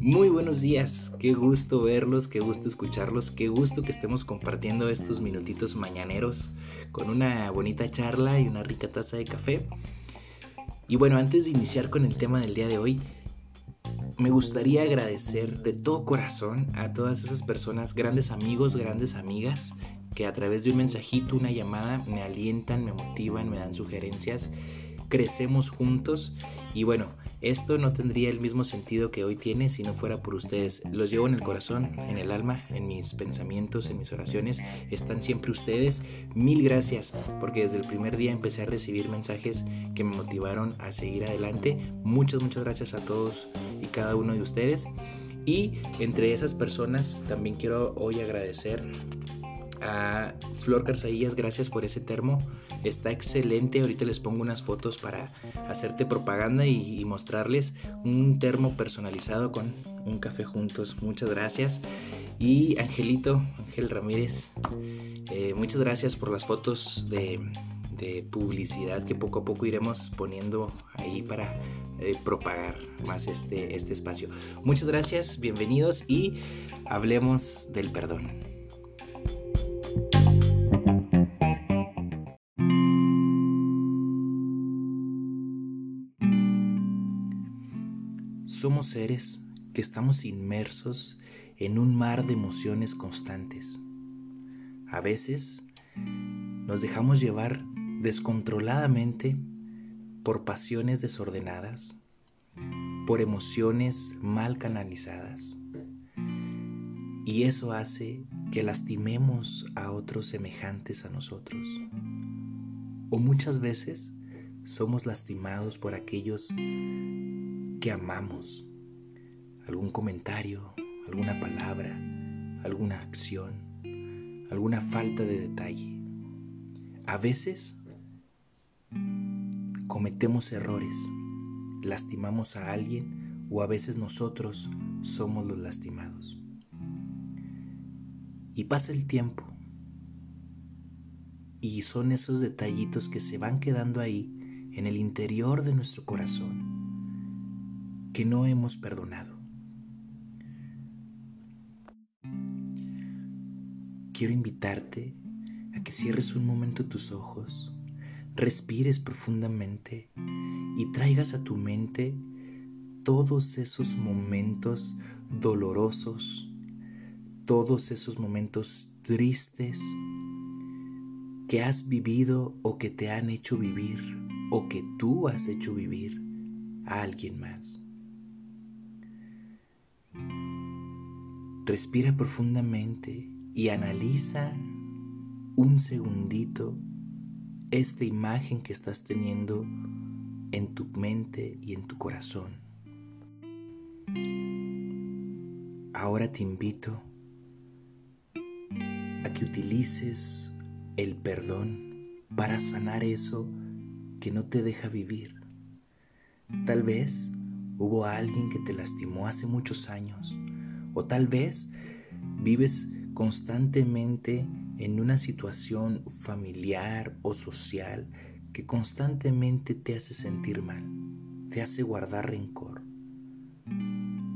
Muy buenos días, qué gusto verlos, qué gusto escucharlos, qué gusto que estemos compartiendo estos minutitos mañaneros con una bonita charla y una rica taza de café. Y bueno, antes de iniciar con el tema del día de hoy, me gustaría agradecer de todo corazón a todas esas personas, grandes amigos, grandes amigas, que a través de un mensajito, una llamada, me alientan, me motivan, me dan sugerencias, crecemos juntos y bueno, esto no tendría el mismo sentido que hoy tiene si no fuera por ustedes. Los llevo en el corazón, en el alma, en mis pensamientos, en mis oraciones. Están siempre ustedes. Mil gracias porque desde el primer día empecé a recibir mensajes que me motivaron a seguir adelante. Muchas, muchas gracias a todos y cada uno de ustedes. Y entre esas personas también quiero hoy agradecer a Flor Carzaillas, gracias por ese termo. Está excelente. Ahorita les pongo unas fotos para hacerte propaganda y, mostrarles un termo personalizado con un café juntos. Muchas gracias. Y Angelito, Ángel Ramírez, eh, muchas gracias por las fotos de, publicidad que poco a poco iremos poniendo ahí para eh, propagar más este, este espacio. Muchas gracias, bienvenidos y hablemos del perdón. Somos seres que estamos inmersos en un mar de emociones constantes. A veces nos dejamos llevar descontroladamente por pasiones desordenadas, por emociones mal canalizadas. Y eso hace que lastimemos a otros semejantes a nosotros. O muchas veces somos lastimados por aquellos que amamos. Algún comentario, alguna palabra, alguna acción, alguna falta de detalle. A veces cometemos errores, lastimamos a alguien o a veces nosotros somos los lastimados. Y pasa el tiempo y son esos detallitos que se van quedando ahí en el interior de nuestro corazón que no hemos perdonado. Quiero invitarte a que cierres un momento tus ojos, respires profundamente y traigas a tu mente todos esos momentos dolorosos, todos esos momentos tristes que has vivido o que te han hecho vivir o que tú has hecho vivir a alguien más. Respira profundamente y analiza un segundito esta imagen que estás teniendo en tu mente y en tu corazón. Ahora te invito a que utilices el perdón para sanar eso que no te deja vivir. Tal vez hubo alguien que te lastimó hace muchos años o tal vez vives constantemente en una situación familiar o social que constantemente te hace sentir mal, te hace guardar rencor.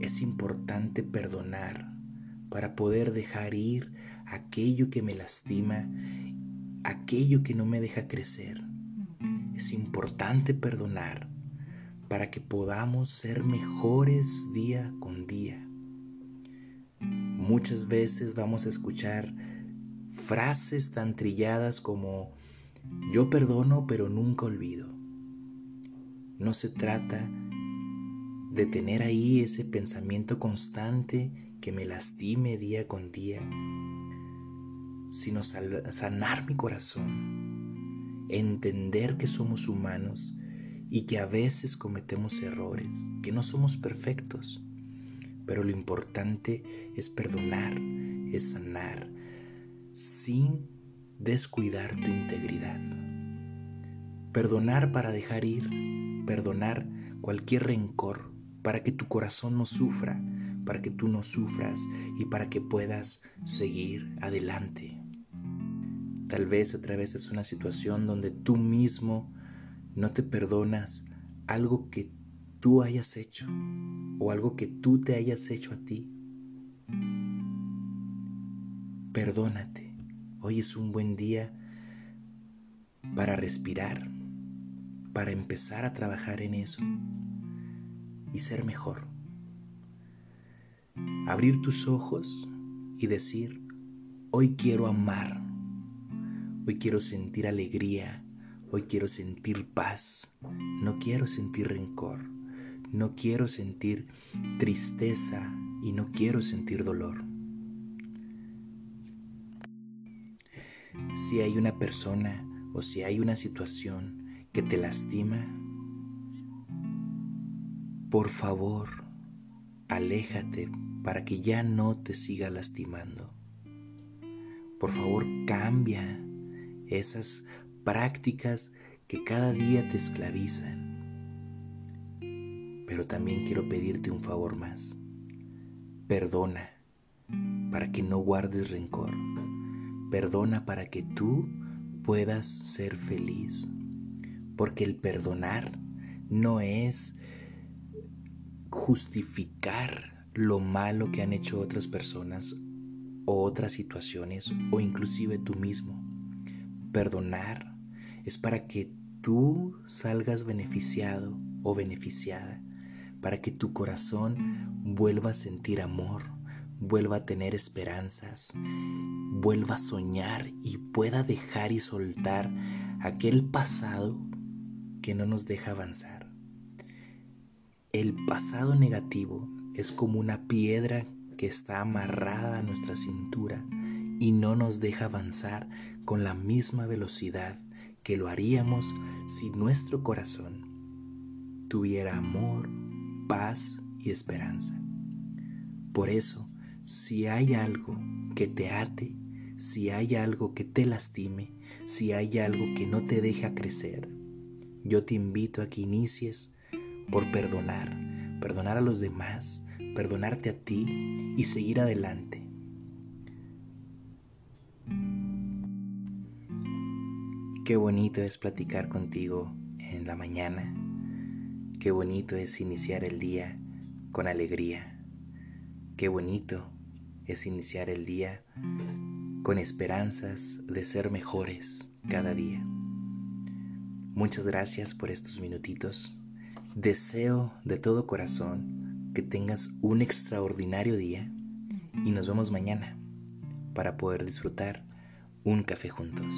Es importante perdonar para poder dejar ir aquello que me lastima, aquello que no me deja crecer. Es importante perdonar para que podamos ser mejores día con día. Muchas veces vamos a escuchar frases tan trilladas como yo perdono pero nunca olvido. No se trata de tener ahí ese pensamiento constante que me lastime día con día, sino sanar mi corazón, entender que somos humanos y que a veces cometemos errores, que no somos perfectos pero lo importante es perdonar, es sanar, sin descuidar tu integridad. Perdonar para dejar ir, perdonar cualquier rencor, para que tu corazón no sufra, para que tú no sufras y para que puedas seguir adelante. Tal vez a través es una situación donde tú mismo no te perdonas algo que tú hayas hecho o algo que tú te hayas hecho a ti. Perdónate. Hoy es un buen día para respirar, para empezar a trabajar en eso y ser mejor. Abrir tus ojos y decir, hoy quiero amar, hoy quiero sentir alegría, hoy quiero sentir paz, no quiero sentir rencor, no quiero sentir tristeza y no quiero sentir dolor. Si hay una persona o si hay una situación que te lastima, por favor, aléjate para que ya no te siga lastimando. Por favor, cambia esas prácticas que cada día te esclavizan. Pero también quiero pedirte un favor más. Perdona para que no guardes rencor. Perdona para que tú puedas ser feliz. Porque el perdonar no es justificar lo malo que han hecho otras personas o otras situaciones o inclusive tú mismo. Perdonar es para que tú salgas beneficiado o beneficiada, para que tu corazón vuelva a sentir amor, vuelva a tener esperanzas, vuelva a soñar y pueda dejar y soltar aquel pasado que no nos deja avanzar. El pasado negativo es como una piedra que está amarrada a nuestra cintura y no nos deja avanzar con la misma velocidad que lo haríamos si nuestro corazón tuviera amor, paz y esperanza. Por eso, si hay algo que te ate, si hay algo que te lastime, si hay algo que no te deja crecer, yo te invito a que inicies por perdonar, perdonar a los demás, perdonarte a ti y seguir adelante. Qué bonito es platicar contigo en la mañana. Qué bonito es iniciar el día con alegría. Qué bonito es iniciar el día con esperanzas de ser mejores cada día. Muchas gracias por estos minutitos. Deseo de todo corazón que tengas un extraordinario día y nos vemos mañana para poder disfrutar un café juntos.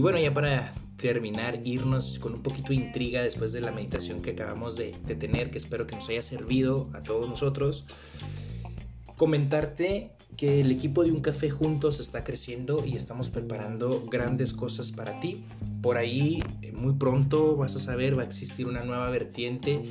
Y bueno, ya para terminar, irnos con un poquito de intriga después de la meditación que acabamos de, tener, que espero que nos haya servido a todos nosotros, comentarte que el equipo de Un Café Juntos está creciendo y estamos preparando grandes cosas para ti. Por ahí eh, muy pronto vas a saber, va a existir una nueva vertiente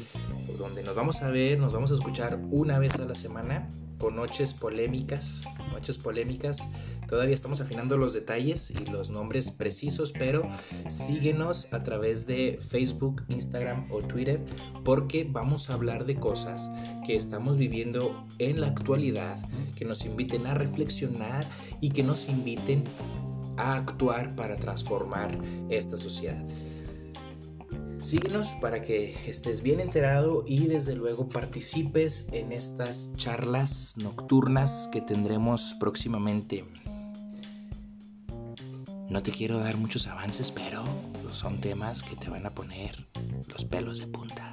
donde nos vamos a ver, nos vamos a escuchar una vez a la semana con noches polémicas, noches polémicas. Todavía estamos afinando los detalles y los nombres precisos, pero síguenos a través de Facebook, Instagram o Twitter porque vamos a hablar de cosas que estamos viviendo en la actualidad, que nos inviten a reflexionar y que nos inviten a actuar para transformar esta sociedad. Síguenos para que estés bien enterado y desde luego participes en estas charlas nocturnas que tendremos próximamente. No te quiero dar muchos avances, pero son temas que te van a poner los pelos de punta.